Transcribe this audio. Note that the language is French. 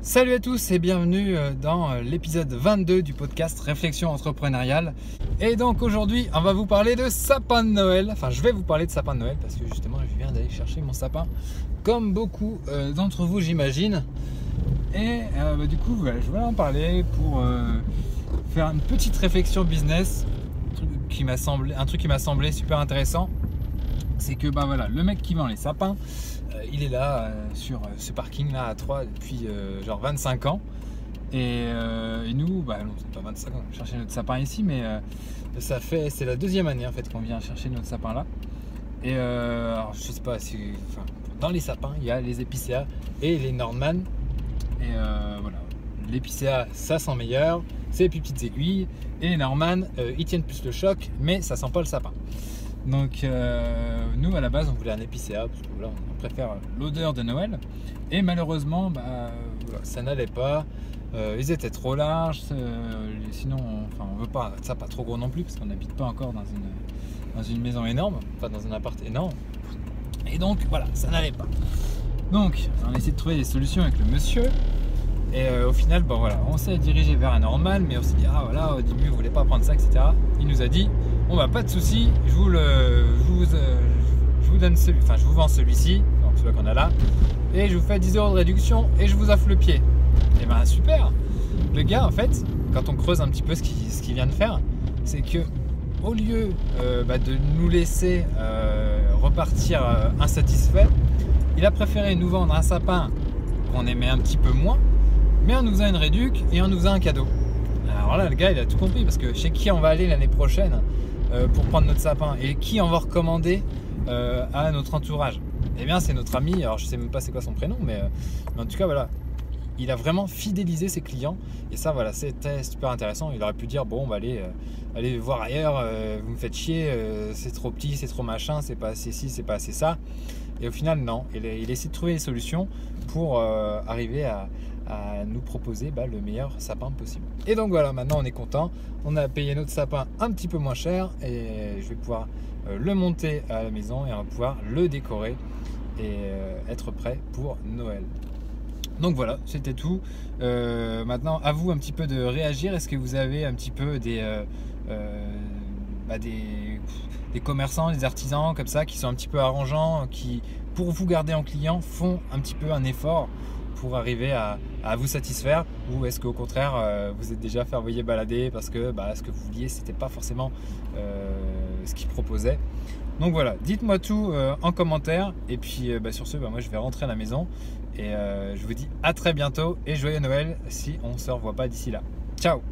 Salut à tous et bienvenue euh, dans euh, l'épisode 22 du podcast Réflexion entrepreneuriale. Et donc aujourd'hui, on va vous parler de sapin de Noël. Enfin, je vais vous parler de sapin de Noël parce que justement, je viens d'aller chercher mon sapin, comme beaucoup euh, d'entre vous, j'imagine. Et bah, du coup, je vais en parler pour faire une petite réflexion business, un truc qui m'a semblé super intéressant. C'est que bah voilà, le mec qui vend les sapins, euh, il est là euh, sur euh, ce parking là à 3 depuis genre 25 ans. Et, nous, bah non, c'est pas 25 ans, on chercher notre sapin ici, mais ça fait, c'est la deuxième année en fait qu'on vient chercher notre sapin là. Et alors, je sais pas si, dans les sapins, il y a les épicéas et les Nordman. Et voilà, l'épicéa, ça sent meilleur, c'est les plus petites aiguilles. Et les Norman, ils tiennent plus le choc, mais ça sent pas le sapin. Donc euh, nous à la base on voulait un épicéa parce que voilà, on préfère l'odeur de Noël. Et malheureusement bah, ça n'allait pas. Euh, ils étaient trop larges, euh, sinon enfin, on veut pas ça pas trop gros non plus parce qu'on n'habite pas encore dans une, maison énorme, pas dans un appart énorme. Et donc voilà, ça n'allait pas. Donc on a essayé de trouver des solutions avec le monsieur. Et au final, voilà, on s'est dirigé vers un normal, mais on s'est dit ah voilà, vous voulez pas prendre ça, etc. Il nous a dit Bon bah pas de souci, je vous le, je vous, euh, donne celui, enfin je vous vends celui-ci, donc celui qu'on a là, et je vous fais 10 euros de réduction et je vous offre le pied. Et eh ben super. Le gars en fait, quand on creuse un petit peu ce qu'il vient de faire, c'est que au lieu euh, bah, de nous laisser euh, repartir insatisfait, il a préféré nous vendre un sapin qu'on aimait un petit peu moins, mais on nous faisant une réduc et on nous faisant un cadeau. Alors là, le gars, il a tout compris parce que chez qui on va aller l'année prochaine? Pour prendre notre sapin et qui on va recommander euh, à notre entourage? Eh bien, c'est notre ami. Alors, je sais même pas c'est quoi son prénom, mais, euh, mais en tout cas, voilà. Il a vraiment fidélisé ses clients et ça, voilà, c'était super intéressant. Il aurait pu dire bon, bah, allez, allez voir ailleurs, vous me faites chier, c'est trop petit, c'est trop machin, c'est pas assez ci, c'est pas assez ça. Et au final, non. Il, essaie de trouver des solutions pour arriver à, nous proposer bah, le meilleur sapin possible. Et donc voilà, maintenant on est content. On a payé notre sapin un petit peu moins cher et je vais pouvoir euh, le monter à la maison et on va pouvoir le décorer et euh, être prêt pour Noël. Donc voilà, c'était tout. Euh, maintenant, à vous un petit peu de réagir. Est-ce que vous avez un petit peu des, bah, des, commerçants, des artisans comme ça qui sont un petit peu arrangeants, qui pour vous garder en client font un petit peu un effort pour arriver à, vous satisfaire? Ou est-ce qu'au contraire euh, vous êtes déjà envoyer balader parce que bah, ce que vous vouliez c'était pas forcément euh, ce qu'il proposait donc voilà dites-moi tout euh, en commentaire et puis bah, sur ce moi je vais rentrer à la maison et je vous dis à très bientôt et joyeux Noël si on se revoit pas d'ici là. Ciao